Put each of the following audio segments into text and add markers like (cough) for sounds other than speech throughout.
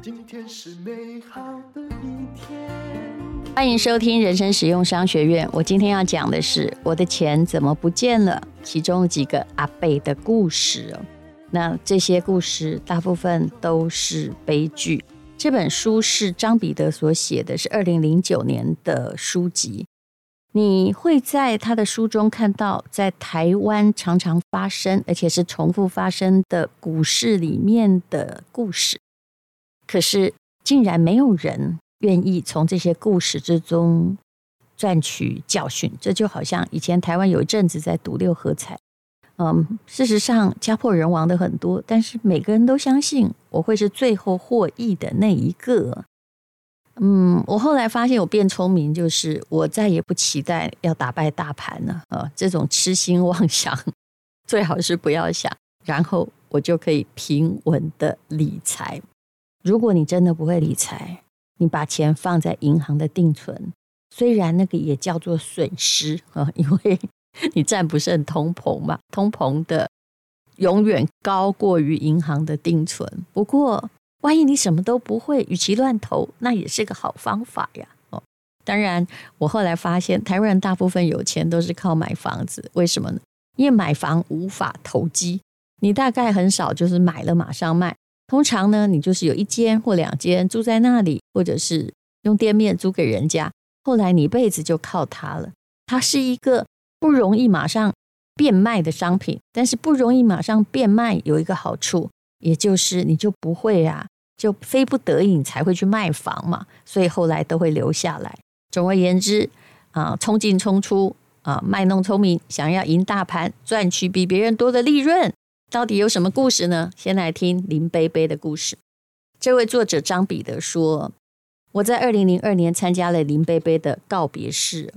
今天是美好的一天。欢迎收听人生实用商学院。我今天要讲的是我的钱怎么不见了？其中几个阿贝的故事。那这些故事大部分都是悲剧。这本书是张彼得所写的，是二零零九年的书籍。你会在他的书中看到，在台湾常常发生，而且是重复发生的股市里面的故事。可是，竟然没有人愿意从这些故事之中赚取教训。这就好像以前台湾有一阵子在赌六合彩，嗯，事实上家破人亡的很多，但是每个人都相信我会是最后获益的那一个。嗯，我后来发现我变聪明，就是我再也不期待要打败大盘了啊！这种痴心妄想最好是不要想，然后我就可以平稳的理财。如果你真的不会理财，你把钱放在银行的定存，虽然那个也叫做损失啊，因为你占不胜通膨嘛，通膨的永远高过于银行的定存。不过，万一你什么都不会，与其乱投，那也是个好方法呀。哦，当然，我后来发现，台湾人大部分有钱都是靠买房子，为什么呢？因为买房无法投机，你大概很少就是买了马上卖。通常呢，你就是有一间或两间住在那里，或者是用店面租给人家，后来你一辈子就靠它了。它是一个不容易马上变卖的商品，但是不容易马上变卖有一个好处，也就是你就不会啊。就非不得已才会去卖房嘛，所以后来都会留下来。总而言之，啊，冲进冲出啊，卖弄聪明，想要赢大盘，赚取比别人多的利润，到底有什么故事呢？先来听林贝贝的故事。这位作者张彼得说：“我在二零零二年参加了林贝贝的告别式，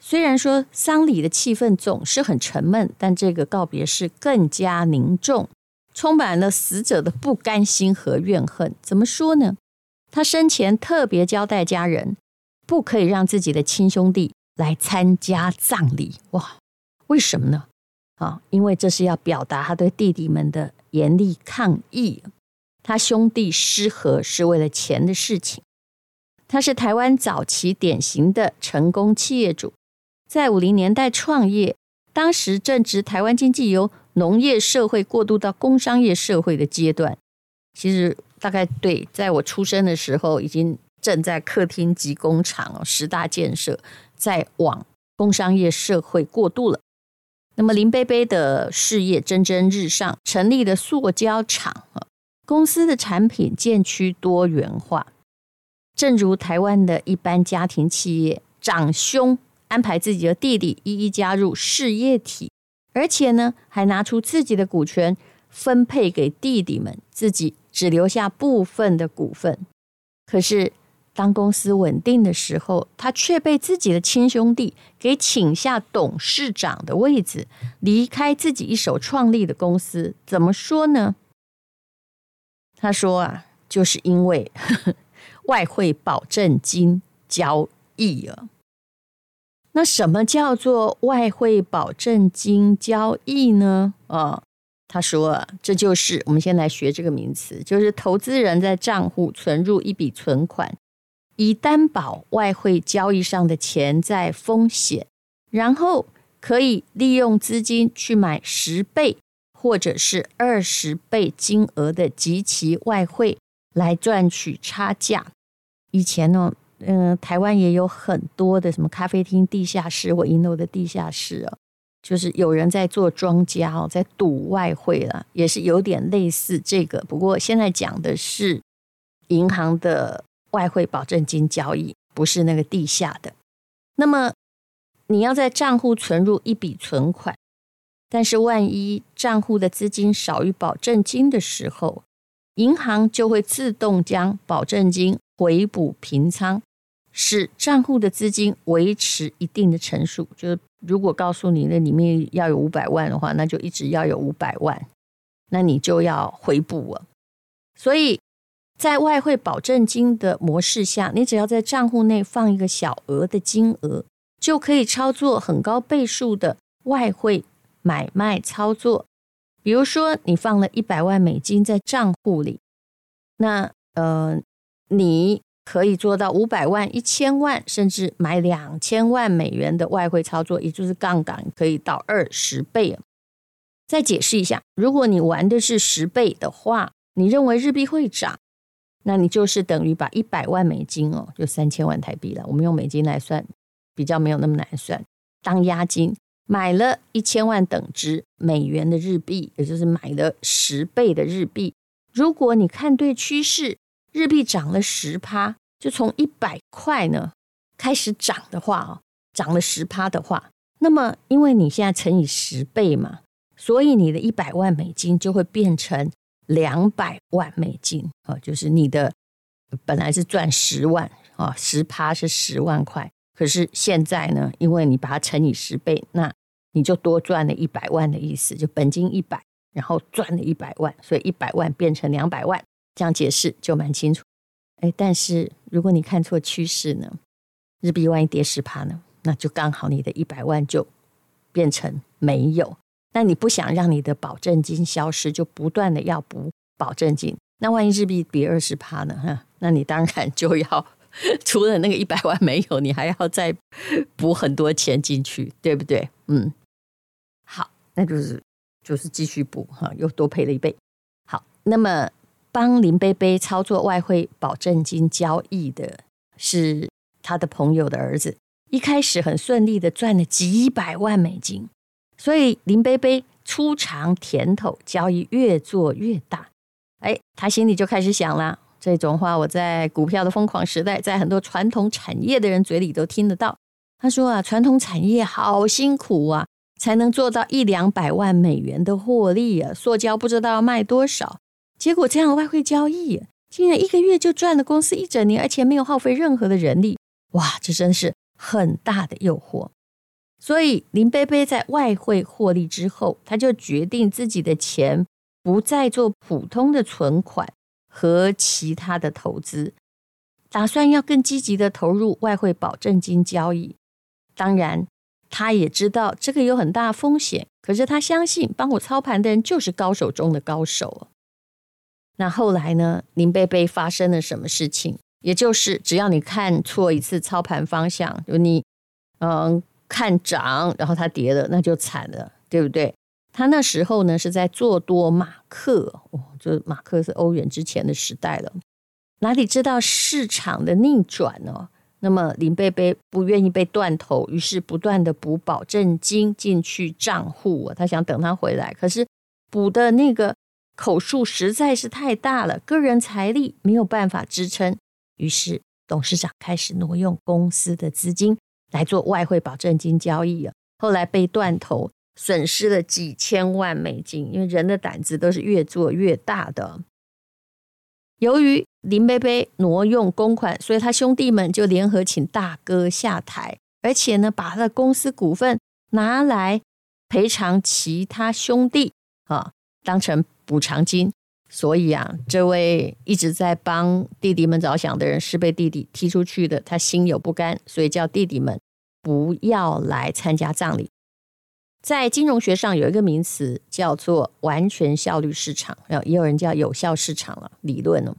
虽然说丧礼的气氛总是很沉闷，但这个告别式更加凝重。”充满了死者的不甘心和怨恨。怎么说呢？他生前特别交代家人，不可以让自己的亲兄弟来参加葬礼。哇，为什么呢？啊，因为这是要表达他对弟弟们的严厉抗议。他兄弟失和是为了钱的事情。他是台湾早期典型的成功企业主，在五零年代创业，当时正值台湾经济由农业社会过渡到工商业社会的阶段，其实大概对，在我出生的时候，已经正在客厅及工厂，十大建设在往工商业社会过渡了。那么林贝贝的事业蒸蒸日上，成立了塑胶厂啊，公司的产品渐趋多元化，正如台湾的一般家庭企业，长兄安排自己的弟弟一一加入事业体。而且呢，还拿出自己的股权分配给弟弟们，自己只留下部分的股份。可是，当公司稳定的时候，他却被自己的亲兄弟给请下董事长的位置，离开自己一手创立的公司。怎么说呢？他说啊，就是因为呵 (laughs) 呵外汇保证金交易啊。那什么叫做外汇保证金交易呢？哦，他说，这就是我们先来学这个名词，就是投资人在账户存入一笔存款，以担保外汇交易上的潜在风险，然后可以利用资金去买十倍或者是二十倍金额的及其外汇来赚取差价。以前呢。嗯，台湾也有很多的什么咖啡厅地下室或银楼的地下室啊，就是有人在做庄家哦，在赌外汇了，也是有点类似这个。不过现在讲的是银行的外汇保证金交易，不是那个地下的。那么你要在账户存入一笔存款，但是万一账户的资金少于保证金的时候，银行就会自动将保证金回补平仓。使账户的资金维持一定的成数，就是如果告诉你那里面要有五百万的话，那就一直要有五百万，那你就要回补了。所以在外汇保证金的模式下，你只要在账户内放一个小额的金额，就可以操作很高倍数的外汇买卖操作。比如说，你放了一百万美金在账户里，那呃，你可以做到五百万、一千万，甚至买两千万美元的外汇操作，也就是杠杆可以到二十倍。再解释一下，如果你玩的是十倍的话，你认为日币会涨，那你就是等于把一百万美金哦，就三千万台币了。我们用美金来算，比较没有那么难算，当押金。买了一千万等值美元的日币，也就是买了十倍的日币。如果你看对趋势，日币涨了十趴，就从一百块呢开始涨的话哦，涨了十趴的话，那么因为你现在乘以十倍嘛，所以你的一百万美金就会变成两百万美金啊，就是你的本来是赚十万啊，十趴是十万块，可是现在呢，因为你把它乘以十倍，那你就多赚了一百万的意思，就本金一百，然后赚了一百万，所以一百万变成两百万，这样解释就蛮清楚。哎，但是如果你看错趋势呢？日币万一跌十趴呢？那就刚好你的一百万就变成没有。那你不想让你的保证金消失，就不断的要补保证金。那万一日币跌二十趴呢？哈，那你当然就要除了那个一百万没有，你还要再补很多钱进去，对不对？嗯。好那就是就是继续补哈，又多赔了一倍。好，那么帮林贝贝操作外汇保证金交易的是他的朋友的儿子，一开始很顺利的赚了几百万美金，所以林贝贝初尝甜头，交易越做越大。哎，他心里就开始想了，这种话我在股票的疯狂时代，在很多传统产业的人嘴里都听得到。他说啊，传统产业好辛苦啊。才能做到一两百万美元的获利啊！塑胶不知道卖多少，结果这样的外汇交易，竟然一个月就赚了公司一整年，而且没有耗费任何的人力，哇！这真是很大的诱惑。所以林贝贝在外汇获利之后，他就决定自己的钱不再做普通的存款和其他的投资，打算要更积极的投入外汇保证金交易。当然。他也知道这个有很大风险，可是他相信帮我操盘的人就是高手中的高手。那后来呢？林贝贝发生了什么事情？也就是只要你看错一次操盘方向，就你嗯看涨，然后它跌了，那就惨了，对不对？他那时候呢是在做多马克，哦，就马克是欧元之前的时代了，哪里知道市场的逆转呢？那么林贝贝不愿意被断头，于是不断的补保证金进去账户。他想等他回来，可是补的那个口数实在是太大了，个人财力没有办法支撑。于是董事长开始挪用公司的资金来做外汇保证金交易啊。后来被断头，损失了几千万美金。因为人的胆子都是越做越大的。由于林贝贝挪用公款，所以他兄弟们就联合请大哥下台，而且呢，把他的公司股份拿来赔偿其他兄弟啊，当成补偿金。所以啊，这位一直在帮弟弟们着想的人是被弟弟踢出去的，他心有不甘，所以叫弟弟们不要来参加葬礼。在金融学上有一个名词叫做完全效率市场，也有人叫有效市场了理论哦，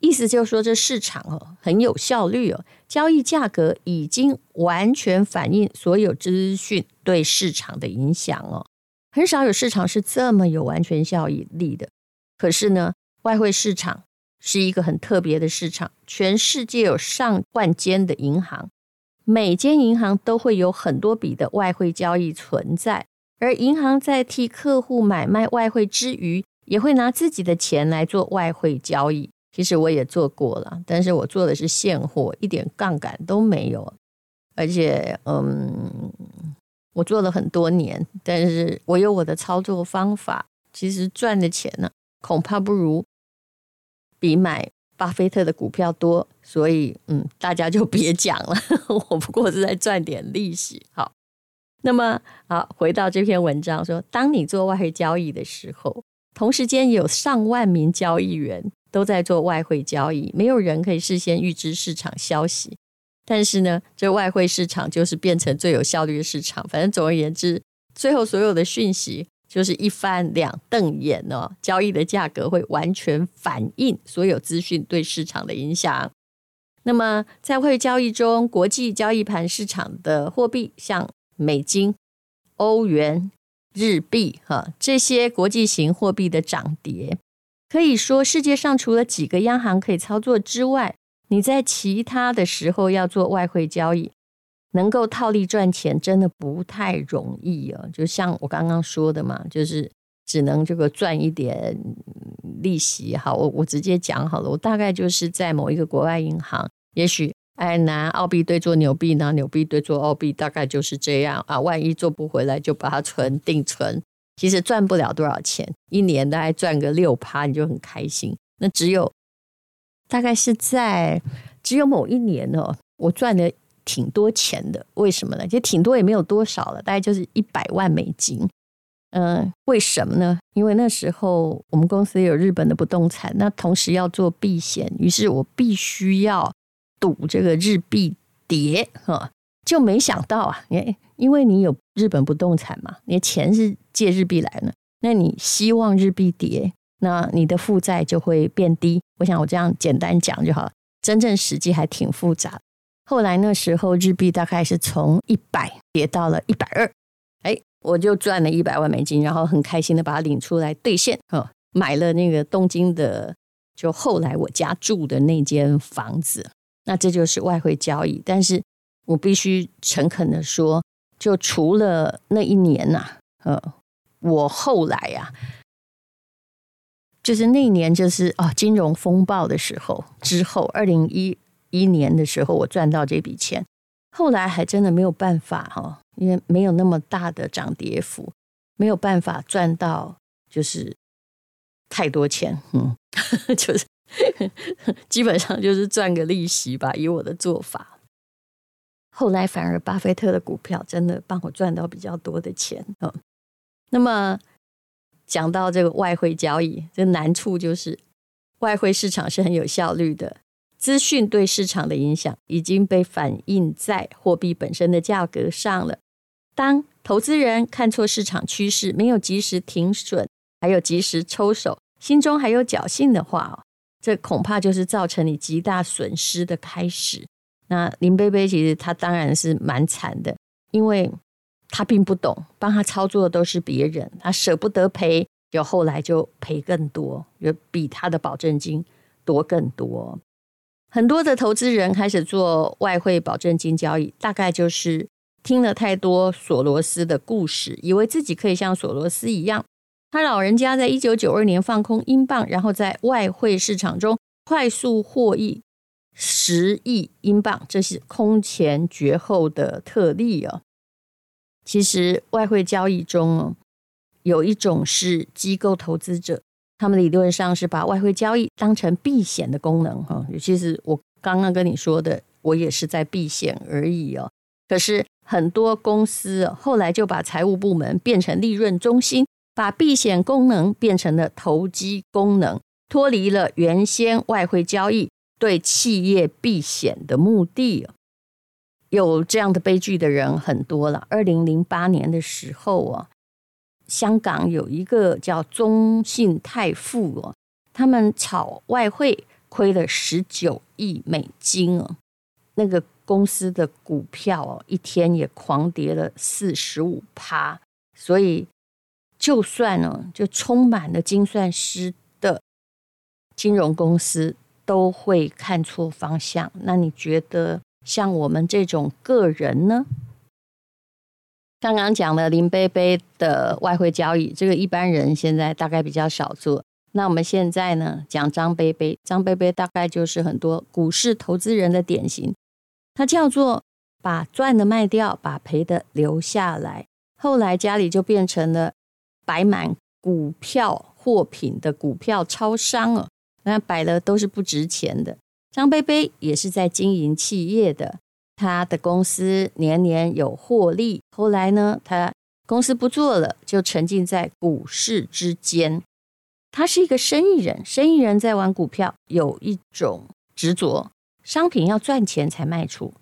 意思就是说这市场哦很有效率哦，交易价格已经完全反映所有资讯对市场的影响哦，很少有市场是这么有完全效益力的。可是呢，外汇市场是一个很特别的市场，全世界有上万间的银行。每间银行都会有很多笔的外汇交易存在，而银行在替客户买卖外汇之余，也会拿自己的钱来做外汇交易。其实我也做过了，但是我做的是现货，一点杠杆都没有，而且嗯，我做了很多年，但是我有我的操作方法，其实赚的钱呢，恐怕不如比买。巴菲特的股票多，所以嗯，大家就别讲了。(laughs) 我不过是在赚点利息。好，那么好，回到这篇文章说，当你做外汇交易的时候，同时间有上万名交易员都在做外汇交易，没有人可以事先预知市场消息。但是呢，这外汇市场就是变成最有效率的市场。反正总而言之，最后所有的讯息就是一翻两瞪眼哦，交易的价格会完全反映所有资讯对市场的影响。那么在汇交易中，国际交易盘市场的货币，像美金、欧元、日币，哈，这些国际型货币的涨跌，可以说世界上除了几个央行可以操作之外，你在其他的时候要做外汇交易，能够套利赚钱，真的不太容易哦。就像我刚刚说的嘛，就是只能这个赚一点利息。好，我我直接讲好了，我大概就是在某一个国外银行。也许哎，拿澳币对做纽币，拿纽币对做澳币，大概就是这样啊。万一做不回来，就把它存定存。其实赚不了多少钱，一年大概赚个六趴，你就很开心。那只有大概是在只有某一年哦，我赚了挺多钱的。为什么呢？其实挺多也没有多少了，大概就是一百万美金。嗯，为什么呢？因为那时候我们公司有日本的不动产，那同时要做避险，于是我必须要。赌这个日币跌哈，就没想到啊，因因为你有日本不动产嘛，你的钱是借日币来的，那你希望日币跌，那你的负债就会变低。我想我这样简单讲就好，真正实际还挺复杂。后来那时候日币大概是从一百跌到了一百二，哎，我就赚了一百万美金，然后很开心的把它领出来兑现，哈，买了那个东京的，就后来我家住的那间房子。那这就是外汇交易，但是我必须诚恳的说，就除了那一年呐、啊，呃，我后来呀、啊，就是那年，就是哦，金融风暴的时候之后，二零一一年的时候，我赚到这笔钱，后来还真的没有办法哈，因为没有那么大的涨跌幅，没有办法赚到就是太多钱，嗯，(laughs) 就是。基本上就是赚个利息吧，以我的做法。后来反而巴菲特的股票真的帮我赚到比较多的钱。嗯，那么讲到这个外汇交易，这难处就是外汇市场是很有效率的，资讯对市场的影响已经被反映在货币本身的价格上了。当投资人看错市场趋势，没有及时停损，还有及时抽手，心中还有侥幸的话这恐怕就是造成你极大损失的开始。那林贝贝其实他当然是蛮惨的，因为他并不懂，帮他操作的都是别人，他舍不得赔，就后来就赔更多，比他的保证金多更多。很多的投资人开始做外汇保证金交易，大概就是听了太多索罗斯的故事，以为自己可以像索罗斯一样。他老人家在一九九二年放空英镑，然后在外汇市场中快速获益十亿英镑，这是空前绝后的特例哦。其实外汇交易中哦，有一种是机构投资者，他们理论上是把外汇交易当成避险的功能哈。其实我刚刚跟你说的，我也是在避险而已哦。可是很多公司后来就把财务部门变成利润中心。把避险功能变成了投机功能，脱离了原先外汇交易对企业避险的目的。有这样的悲剧的人很多了。二零零八年的时候啊，香港有一个叫中信泰富哦，他们炒外汇亏了十九亿美金哦，那个公司的股票哦，一天也狂跌了四十五趴，所以。就算呢，就充满了精算师的金融公司都会看错方向。那你觉得像我们这种个人呢？刚刚讲了林贝贝的外汇交易，这个一般人现在大概比较少做。那我们现在呢，讲张贝贝，张贝贝大概就是很多股市投资人的典型。他叫做把赚的卖掉，把赔的留下来。后来家里就变成了。摆满股票货品的股票超商哦，那摆的都是不值钱的。张贝贝也是在经营企业的，他的公司年年有获利。后来呢，他公司不做了，就沉浸在股市之间。他是一个生意人，生意人在玩股票，有一种执着，商品要赚钱才卖出。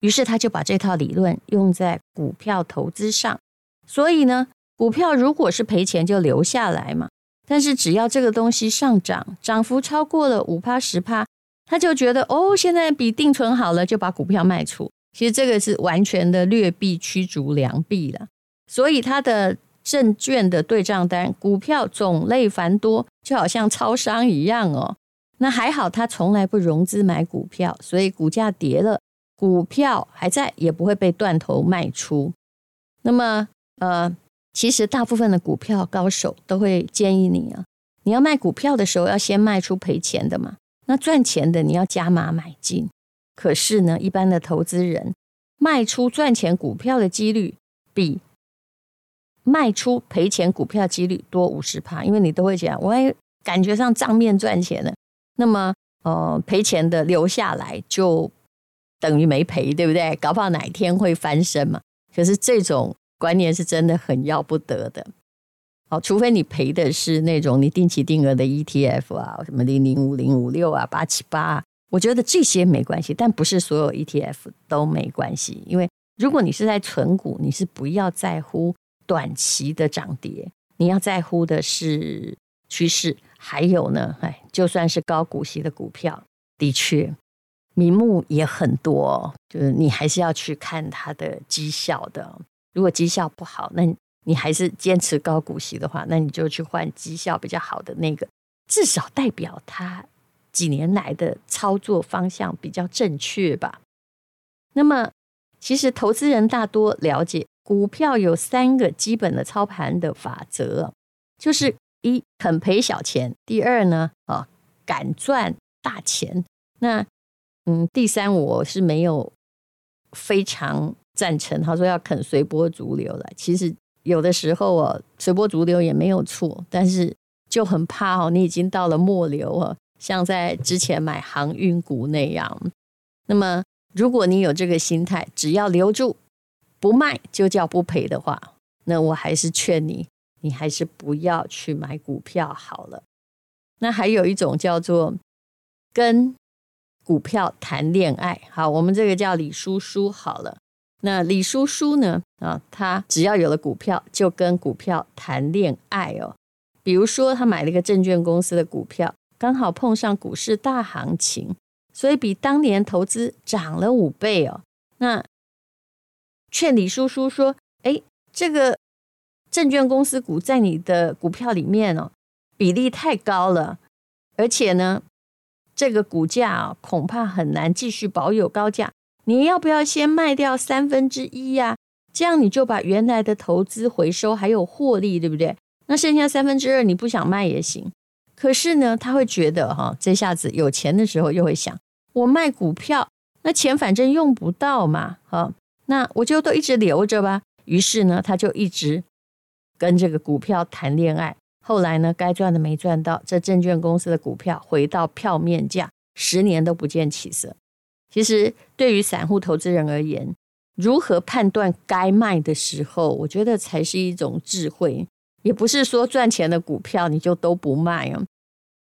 于是他就把这套理论用在股票投资上，所以呢。股票如果是赔钱就留下来嘛，但是只要这个东西上涨，涨幅超过了五趴十趴，他就觉得哦，现在比定存好了，就把股票卖出。其实这个是完全的劣币驱逐良币了。所以他的证券的对账单，股票种类繁多，就好像超商一样哦。那还好，他从来不融资买股票，所以股价跌了，股票还在，也不会被断头卖出。那么，呃，其实大部分的股票高手都会建议你啊，你要卖股票的时候，要先卖出赔钱的嘛。那赚钱的你要加码买进。可是呢，一般的投资人卖出赚钱股票的几率比卖出赔钱股票几率多五十趴，因为你都会讲，我也感觉上账面赚钱了。那么，呃，赔钱的留下来就等于没赔，对不对？搞不好哪天会翻身嘛。可是这种观念是真的很要不得的。好，除非你赔的是那种你定期定额的 ETF 啊，什么零零五零五六啊，八七八啊，我觉得这些没关系。但不是所有 ETF 都没关系，因为如果你是在存股，你是不要在乎短期的涨跌，你要在乎的是趋势。还有呢，哎，就算是高股息的股票，的确名目也很多，就是你还是要去看它的绩效的。如果绩效不好，那你还是坚持高股息的话，那你就去换绩效比较好的那个，至少代表它几年来的操作方向比较正确吧。那么，其实投资人大多了解股票有三个基本的操盘的法则，就是。一肯赔小钱，第二呢，啊，敢赚大钱。那嗯，第三我是没有非常赞成。他说要肯随波逐流了。其实有的时候哦，随波逐流也没有错，但是就很怕哦，你已经到了末流啊，像在之前买航运股那样。那么如果你有这个心态，只要留住不卖，就叫不赔的话，那我还是劝你。你还是不要去买股票好了。那还有一种叫做跟股票谈恋爱。好，我们这个叫李叔叔好了。那李叔叔呢？啊，他只要有了股票，就跟股票谈恋爱哦。比如说，他买了一个证券公司的股票，刚好碰上股市大行情，所以比当年投资涨了五倍哦。那劝李叔叔说：“哎，这个。”证券公司股在你的股票里面哦，比例太高了，而且呢，这个股价恐怕很难继续保有高价。你要不要先卖掉三分之一呀？这样你就把原来的投资回收还有获利，对不对？那剩下三分之二你不想卖也行。可是呢，他会觉得哈，这下子有钱的时候又会想，我卖股票，那钱反正用不到嘛，哈，那我就都一直留着吧。于是呢，他就一直。跟这个股票谈恋爱，后来呢，该赚的没赚到，这证券公司的股票回到票面价，十年都不见起色。其实对于散户投资人而言，如何判断该卖的时候，我觉得才是一种智慧。也不是说赚钱的股票你就都不卖啊。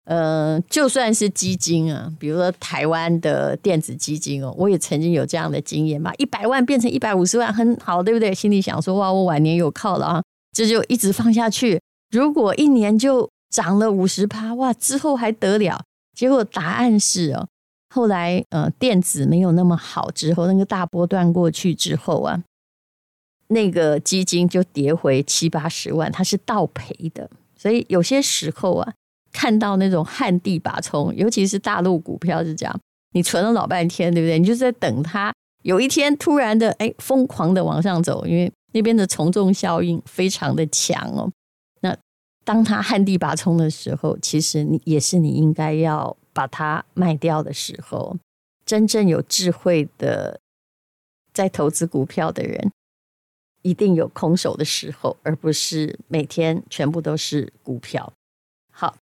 呃，就算是基金啊，比如说台湾的电子基金哦，我也曾经有这样的经验嘛，一百万变成一百五十万，很好，对不对？心里想说哇，我晚年有靠了啊。这就一直放下去。如果一年就涨了五十趴，哇，之后还得了？结果答案是哦，后来呃电子没有那么好之后，那个大波段过去之后啊，那个基金就跌回七八十万，它是倒赔的。所以有些时候啊，看到那种旱地拔葱，尤其是大陆股票是这样，你存了老半天，对不对？你就是在等它有一天突然的哎疯狂的往上走，因为。那边的从众效应非常的强哦。那当他旱地拔葱的时候，其实你也是你应该要把它卖掉的时候。真正有智慧的在投资股票的人，一定有空手的时候，而不是每天全部都是股票。好，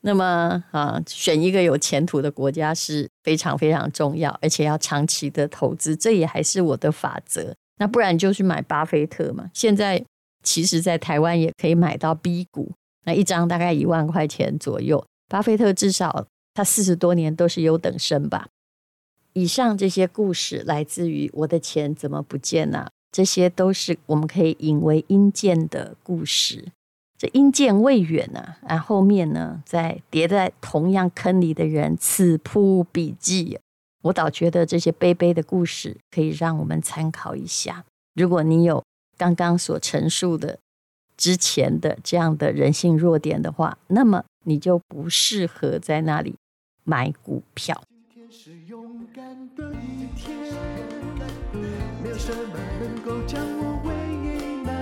那么啊，选一个有前途的国家是非常非常重要，而且要长期的投资，这也还是我的法则。那不然就去买巴菲特嘛。现在其实，在台湾也可以买到 B 股，那一张大概一万块钱左右。巴菲特至少他四十多年都是优等生吧。以上这些故事来自于《我的钱怎么不见了》这些都是我们可以引为阴间的故事。这阴间未远呢，啊，后面呢，在叠在同样坑里的人，此铺彼记。我倒觉得这些悲悲的故事可以让我们参考一下。如果你有刚刚所陈述的之前的这样的人性弱点的话，那么你就不适合在那里买股票。今天是勇敢的一天，没有什么能够将我为难。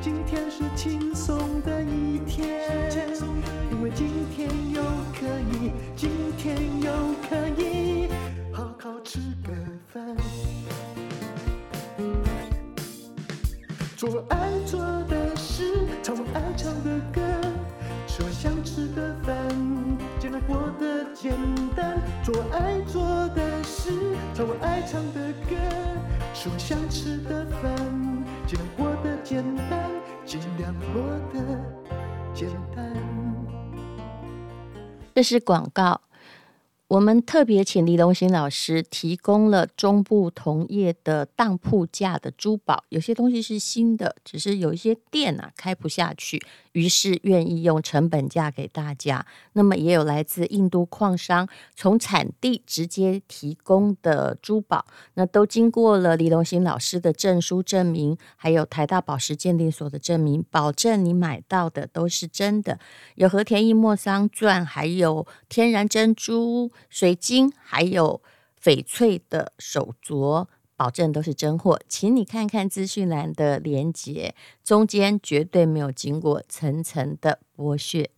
今天是轻松做爱做的事，唱我爱唱的歌，吃我想吃的饭，尽量过得简单，尽量过得简单。这是广告。我们特别请李龙兴老师提供了中部同业的当铺价的珠宝，有些东西是新的，只是有一些店啊开不下去，于是愿意用成本价给大家。那么也有来自印度矿商从产地直接提供的珠宝，那都经过了李龙兴老师的证书证明，还有台大宝石鉴定所的证明，保证你买到的都是真的，有和田玉莫桑钻，还有天然珍珠。水晶还有翡翠的手镯，保证都是真货，请你看看资讯栏的链接，中间绝对没有经过层层的剥削。